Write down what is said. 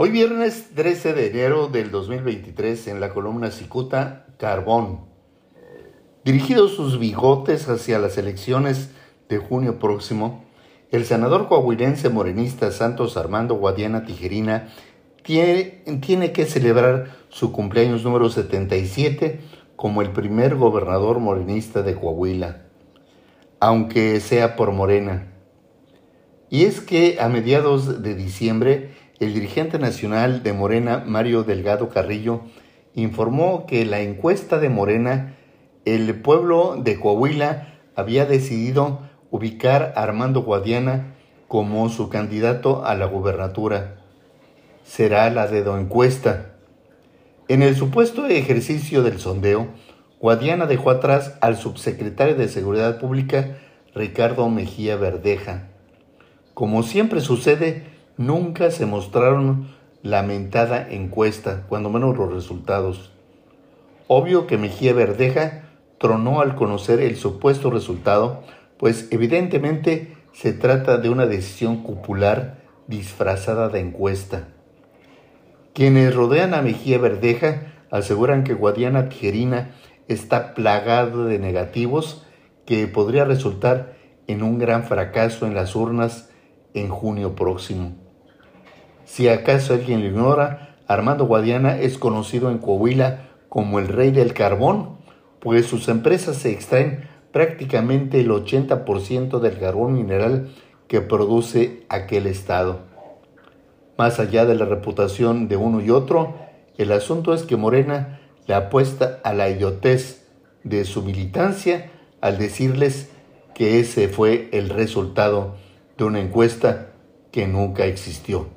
Hoy viernes 13 de enero del 2023 en la columna Cicuta, Carbón. Dirigidos sus bigotes hacia las elecciones de junio próximo, el senador coahuilense morenista Santos Armando Guadiana Tijerina tiene, tiene que celebrar su cumpleaños número 77 como el primer gobernador morenista de Coahuila, aunque sea por Morena. Y es que a mediados de diciembre el dirigente nacional de Morena, Mario Delgado Carrillo, informó que la encuesta de Morena, el pueblo de Coahuila había decidido ubicar a Armando Guadiana como su candidato a la gubernatura. Será la de encuesta. En el supuesto ejercicio del sondeo, Guadiana dejó atrás al subsecretario de Seguridad Pública, Ricardo Mejía Verdeja. Como siempre sucede, nunca se mostraron lamentada encuesta, cuando menos los resultados. Obvio que Mejía Verdeja tronó al conocer el supuesto resultado, pues evidentemente se trata de una decisión cupular disfrazada de encuesta. Quienes rodean a Mejía Verdeja aseguran que Guadiana Tijerina está plagado de negativos que podría resultar en un gran fracaso en las urnas en junio próximo. Si acaso alguien lo ignora, Armando Guadiana es conocido en Coahuila como el rey del carbón, pues sus empresas se extraen prácticamente el 80% del carbón mineral que produce aquel estado. Más allá de la reputación de uno y otro, el asunto es que Morena le apuesta a la idiotez de su militancia al decirles que ese fue el resultado de una encuesta que nunca existió.